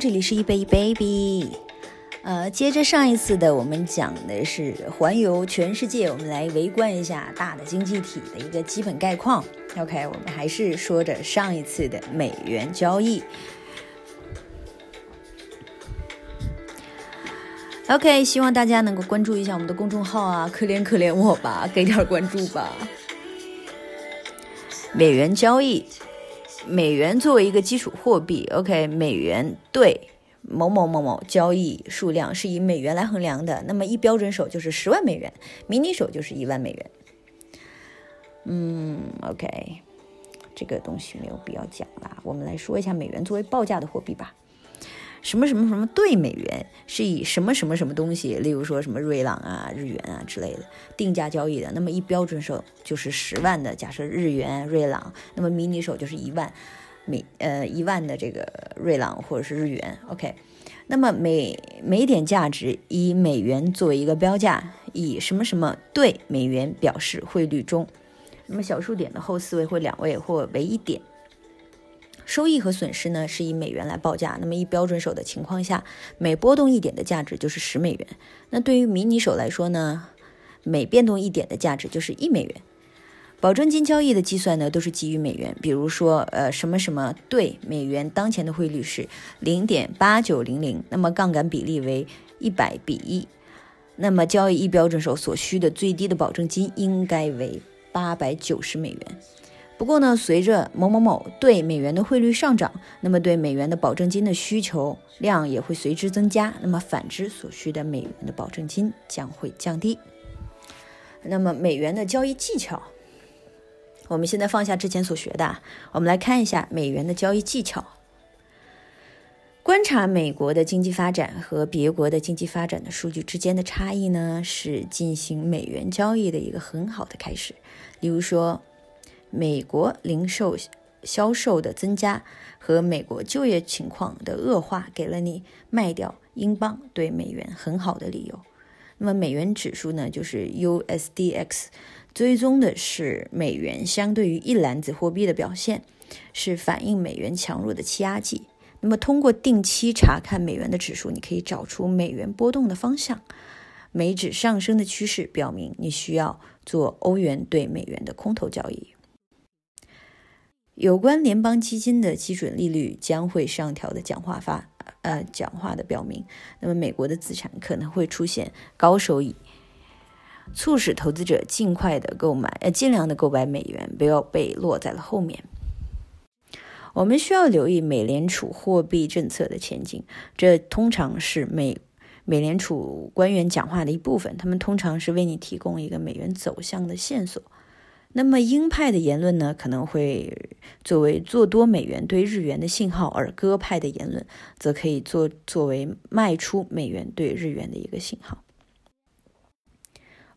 这里是一杯一 baby。呃，接着上一次的，我们讲的是环游全世界，我们来围观一下大的经济体的一个基本概况。OK，我们还是说着上一次的美元交易。OK，希望大家能够关注一下我们的公众号啊，可怜可怜我吧，给点关注吧。美元交易。美元作为一个基础货币，OK，美元对某某某某交易数量是以美元来衡量的。那么一标准手就是十万美元，迷你手就是一万美元。嗯，OK，这个东西没有必要讲了。我们来说一下美元作为报价的货币吧。什么什么什么对美元是以什么什么什么东西，例如说什么瑞郎啊、日元啊之类的定价交易的。那么一标准手就是十万的，假设日元、瑞郎，那么迷你手就是一万美呃一万的这个瑞郎或者是日元。OK，那么每每点价值以美元作为一个标价，以什么什么对美元表示汇率中，那么小数点的后四位或两位或为一点。收益和损失呢是以美元来报价，那么一标准手的情况下，每波动一点的价值就是十美元。那对于迷你手来说呢，每变动一点的价值就是一美元。保证金交易的计算呢都是基于美元，比如说呃什么什么对美元当前的汇率是零点八九零零，那么杠杆比例为一百比一，那么交易一标准手所需的最低的保证金应该为八百九十美元。不过呢，随着某某某对美元的汇率上涨，那么对美元的保证金的需求量也会随之增加。那么反之，所需的美元的保证金将会降低。那么美元的交易技巧，我们现在放下之前所学的，我们来看一下美元的交易技巧。观察美国的经济发展和别国的经济发展的数据之间的差异呢，是进行美元交易的一个很好的开始。例如说。美国零售销售的增加和美国就业情况的恶化，给了你卖掉英镑对美元很好的理由。那么美元指数呢，就是 USDX，追踪的是美元相对于一篮子货币的表现，是反映美元强弱的气压计。那么通过定期查看美元的指数，你可以找出美元波动的方向。美指上升的趋势表明你需要做欧元对美元的空头交易。有关联邦基金的基准利率将会上调的讲话发，呃，讲话的表明，那么美国的资产可能会出现高收益，促使投资者尽快的购买，呃，尽量的购买美元，不要被落在了后面。我们需要留意美联储货币政策的前景，这通常是美美联储官员讲话的一部分，他们通常是为你提供一个美元走向的线索。那么鹰派的言论呢，可能会作为做多美元对日元的信号；而鸽派的言论则可以做作为卖出美元对日元的一个信号。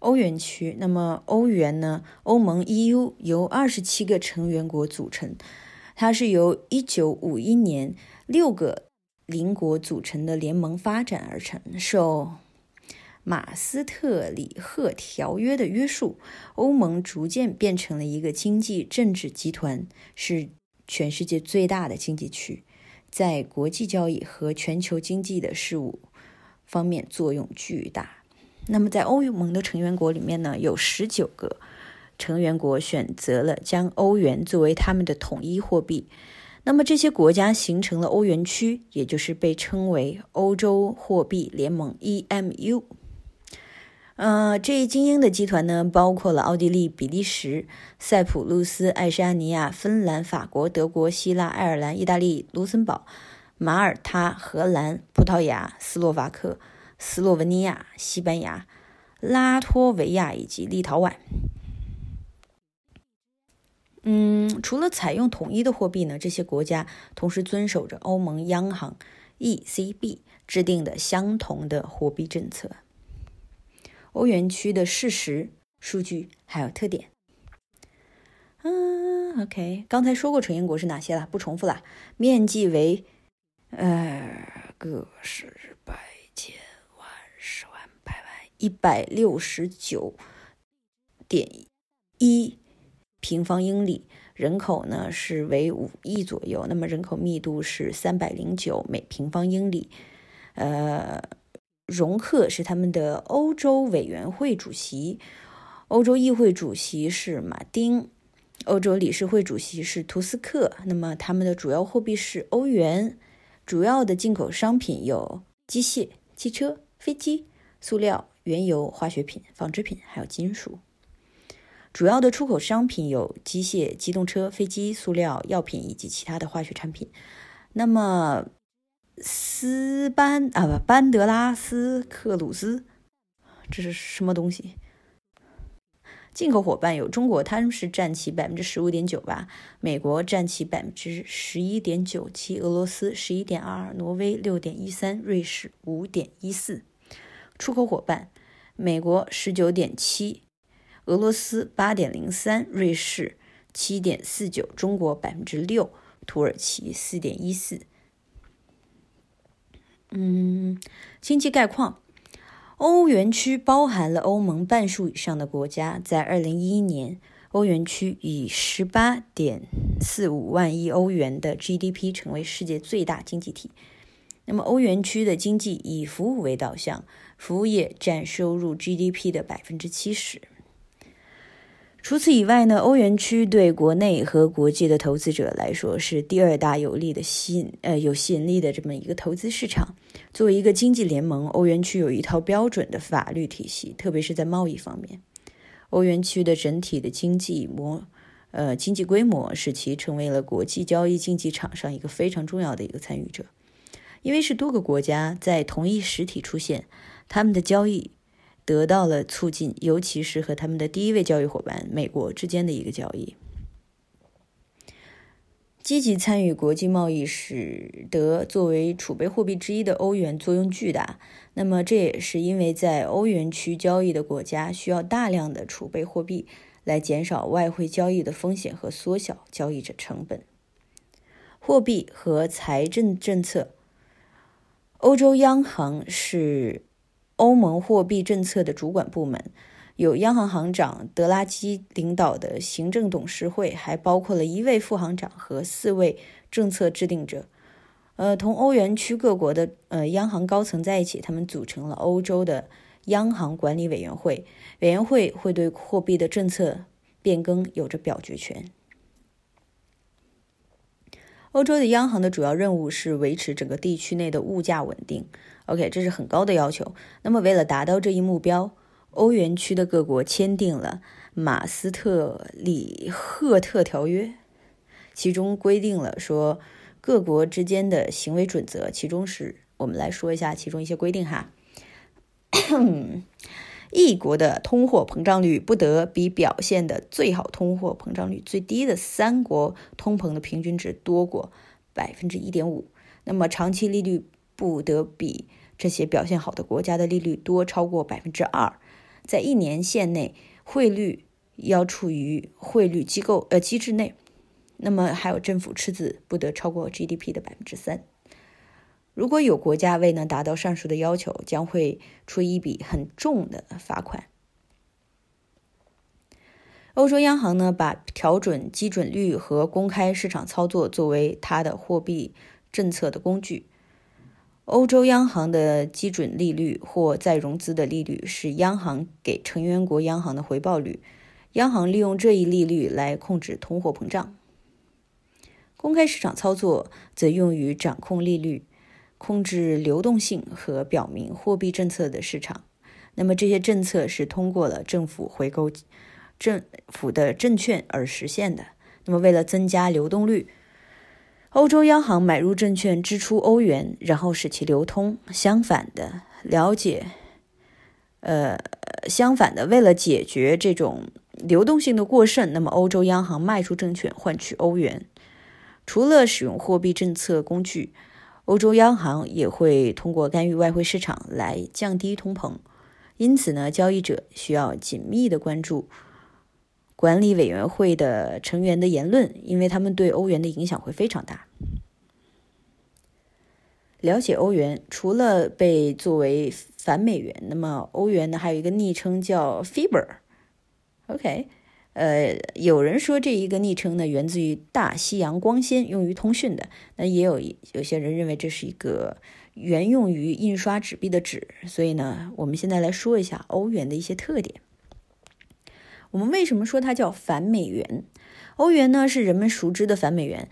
欧元区，那么欧元呢？欧盟 EU 由二十七个成员国组成，它是由一九五一年六个邻国组成的联盟发展而成，受。马斯特里赫条约的约束，欧盟逐渐变成了一个经济政治集团，是全世界最大的经济区，在国际交易和全球经济的事务方面作用巨大。那么，在欧盟的成员国里面呢，有十九个成员国选择了将欧元作为他们的统一货币。那么，这些国家形成了欧元区，也就是被称为欧洲货币联盟 （EMU）。呃，这一精英的集团呢，包括了奥地利、比利时、塞浦路斯、爱沙尼亚、芬兰、法国、德国、希腊、爱尔兰、意大利、卢森堡、马耳他、荷兰、葡萄牙、斯洛伐克、斯洛文尼亚、西班牙、拉脱维亚以及立陶宛。嗯，除了采用统一的货币呢，这些国家同时遵守着欧盟央行 ECB 制定的相同的货币政策。欧元区的事实、数据还有特点。嗯，OK，刚才说过成员国是哪些了，不重复了。面积为呃个十百千万十万百万一百六十九点一平方英里，人口呢是为五亿左右，那么人口密度是三百零九每平方英里。呃，容克是他们的欧洲委员会主席，欧洲议会主席是马丁，欧洲理事会主席是图斯克。那么他们的主要货币是欧元，主要的进口商品有机械、汽车、飞机、塑料、原油、化学品、纺织品，还有金属。主要的出口商品有机械、机动车、飞机、塑料、药品以及其他的化学产品。那么，斯班啊不，班德拉斯克鲁斯，这是什么东西？进口伙伴有中国，他们是占其百分之十五点九吧；美国占其百分之十一点九七；俄罗斯十一点二二；挪威六点一三；瑞士五点一四。出口伙伴，美国十九点七。俄罗斯八点零三，瑞士七点四九，中国百分之六，土耳其四点一四。嗯，经济概况：欧元区包含了欧盟半数以上的国家。在二零一一年，欧元区以十八点四五万亿欧元的 GDP 成为世界最大经济体。那么，欧元区的经济以服务为导向，服务业占收入 GDP 的百分之七十。除此以外呢，欧元区对国内和国际的投资者来说是第二大有利的吸引呃有吸引力的这么一个投资市场。作为一个经济联盟，欧元区有一套标准的法律体系，特别是在贸易方面。欧元区的整体的经济模呃经济规模使其成为了国际交易竞技场上一个非常重要的一个参与者，因为是多个国家在同一实体出现，他们的交易。得到了促进，尤其是和他们的第一位交易伙伴美国之间的一个交易。积极参与国际贸易，使得作为储备货币之一的欧元作用巨大。那么，这也是因为在欧元区交易的国家需要大量的储备货币来减少外汇交易的风险和缩小交易者成本。货币和财政政策，欧洲央行是。欧盟货币政策的主管部门有央行行长德拉基领导的行政董事会，还包括了一位副行长和四位政策制定者。呃，同欧元区各国的呃央行高层在一起，他们组成了欧洲的央行管理委员会。委员会会对货币的政策变更有着表决权。欧洲的央行的主要任务是维持整个地区内的物价稳定。OK，这是很高的要求。那么，为了达到这一目标，欧元区的各国签订了马斯特里赫特条约，其中规定了说各国之间的行为准则。其中是我们来说一下其中一些规定哈。一国的通货膨胀率不得比表现的最好通货膨胀率最低的三国通膨的平均值多过百分之一点五。那么，长期利率。不得比这些表现好的国家的利率多超过百分之二，在一年限内汇率要处于汇率机构呃机制内。那么还有政府赤字不得超过 GDP 的百分之三。如果有国家未能达到上述的要求，将会出一笔很重的罚款。欧洲央行呢，把调整基准率和公开市场操作作为它的货币政策的工具。欧洲央行的基准利率或再融资的利率是央行给成员国央行的回报率，央行利用这一利率来控制通货膨胀。公开市场操作则用于掌控利率、控制流动性和表明货币政策的市场。那么这些政策是通过了政府回购政府的证券而实现的。那么为了增加流动率。欧洲央行买入证券，支出欧元，然后使其流通。相反的，了解，呃，相反的，为了解决这种流动性的过剩，那么欧洲央行卖出证券换取欧元。除了使用货币政策工具，欧洲央行也会通过干预外汇市场来降低通膨。因此呢，交易者需要紧密的关注。管理委员会的成员的言论，因为他们对欧元的影响会非常大。了解欧元，除了被作为反美元，那么欧元呢还有一个昵称叫 “Fiber”。OK，呃，有人说这一个昵称呢源自于大西洋光纤，用于通讯的。那也有有些人认为这是一个原用于印刷纸币的纸。所以呢，我们现在来说一下欧元的一些特点。我们为什么说它叫反美元？欧元呢是人们熟知的反美元，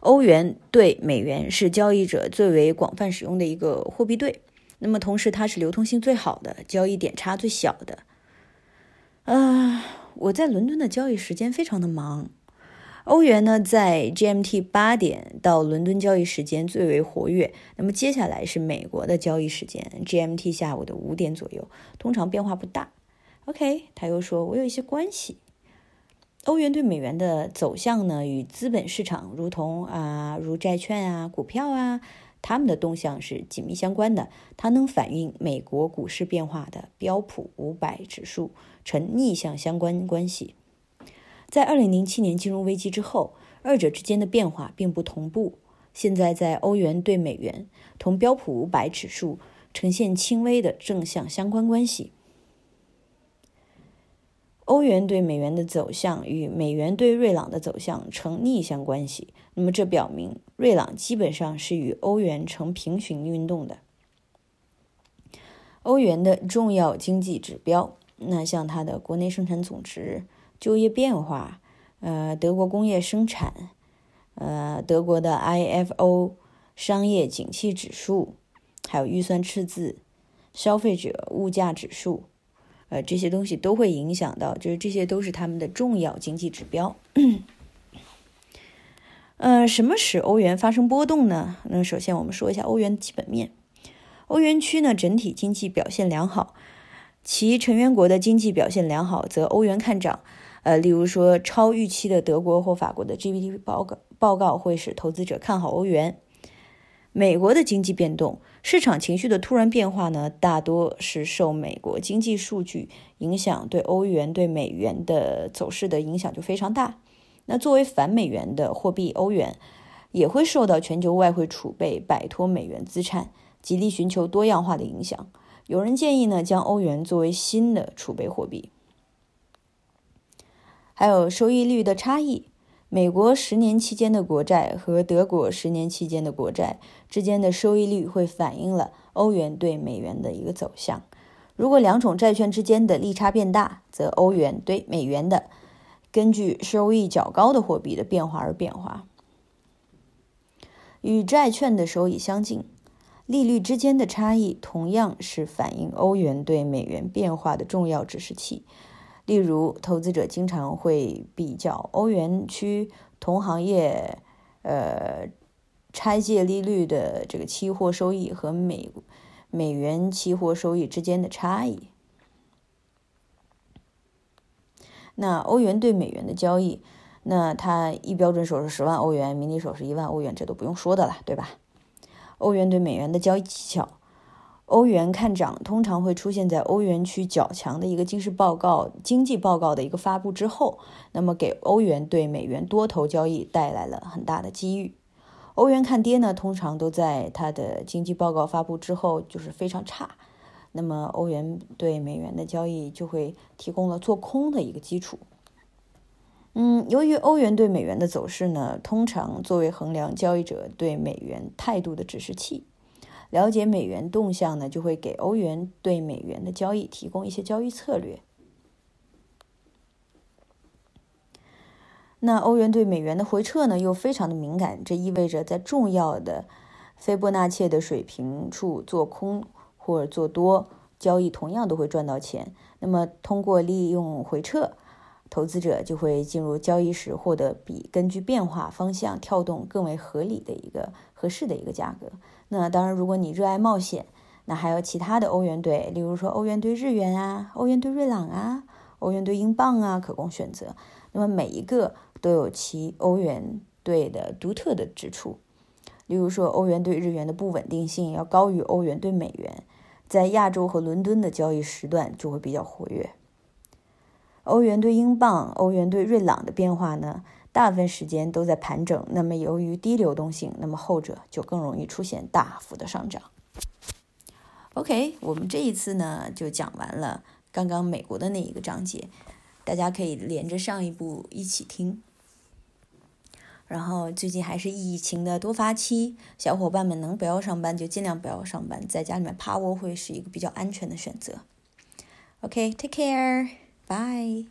欧元对美元是交易者最为广泛使用的一个货币对。那么同时它是流通性最好的，交易点差最小的。啊，我在伦敦的交易时间非常的忙，欧元呢在 GMT 八点到伦敦交易时间最为活跃。那么接下来是美国的交易时间，GMT 下午的五点左右，通常变化不大。OK，他又说，我有一些关系。欧元对美元的走向呢，与资本市场，如同啊，如债券啊、股票啊，它们的动向是紧密相关的。它能反映美国股市变化的标普五百指数呈逆向相关关系。在二零零七年金融危机之后，二者之间的变化并不同步。现在，在欧元对美元同标普五百指数呈现轻微的正向相关关系。欧元对美元的走向与美元对瑞郎的走向呈逆向关系，那么这表明瑞郎基本上是与欧元呈平行运动的。欧元的重要经济指标，那像它的国内生产总值、就业变化、呃德国工业生产、呃德国的 IFO 商业景气指数，还有预算赤字、消费者物价指数。呃，这些东西都会影响到，就是这些都是他们的重要经济指标。呃，什么使欧元发生波动呢？那首先我们说一下欧元基本面。欧元区呢整体经济表现良好，其成员国的经济表现良好，则欧元看涨。呃，例如说超预期的德国或法国的 GDP 报告报告会使投资者看好欧元。美国的经济变动。市场情绪的突然变化呢，大多是受美国经济数据影响，对欧元对美元的走势的影响就非常大。那作为反美元的货币，欧元也会受到全球外汇储备摆脱美元资产，极力寻求多样化的影响。有人建议呢，将欧元作为新的储备货币。还有收益率的差异。美国十年期间的国债和德国十年期间的国债之间的收益率会反映了欧元对美元的一个走向。如果两种债券之间的利差变大，则欧元对美元的根据收益较高的货币的变化而变化。与债券的收益相近，利率之间的差异同样是反映欧元对美元变化的重要指示器。例如，投资者经常会比较欧元区同行业，呃，拆借利率的这个期货收益和美美元期货收益之间的差异。那欧元对美元的交易，那它一标准手是十万欧元，迷你手是一万欧元，这都不用说的了，对吧？欧元对美元的交易技巧。欧元看涨通常会出现在欧元区较强的一个经济报告、经济报告的一个发布之后，那么给欧元对美元多头交易带来了很大的机遇。欧元看跌呢，通常都在它的经济报告发布之后就是非常差，那么欧元对美元的交易就会提供了做空的一个基础。嗯，由于欧元对美元的走势呢，通常作为衡量交易者对美元态度的指示器。了解美元动向呢，就会给欧元对美元的交易提供一些交易策略。那欧元对美元的回撤呢，又非常的敏感，这意味着在重要的斐波那契的水平处做空或者做多交易，同样都会赚到钱。那么通过利用回撤，投资者就会进入交易时获得比根据变化方向跳动更为合理的一个合适的一个价格。那当然，如果你热爱冒险，那还有其他的欧元兑，例如说欧元兑日元啊，欧元兑瑞郎啊，欧元兑英镑啊，可供选择。那么每一个都有其欧元兑的独特的之处。例如说，欧元兑日元的不稳定性要高于欧元兑美元，在亚洲和伦敦的交易时段就会比较活跃。欧元兑英镑、欧元兑瑞郎的变化呢？大部分时间都在盘整，那么由于低流动性，那么后者就更容易出现大幅的上涨。OK，我们这一次呢就讲完了刚刚美国的那一个章节，大家可以连着上一部一起听。然后最近还是疫情的多发期，小伙伴们能不要上班就尽量不要上班，在家里面趴窝会是一个比较安全的选择。OK，take care Bye.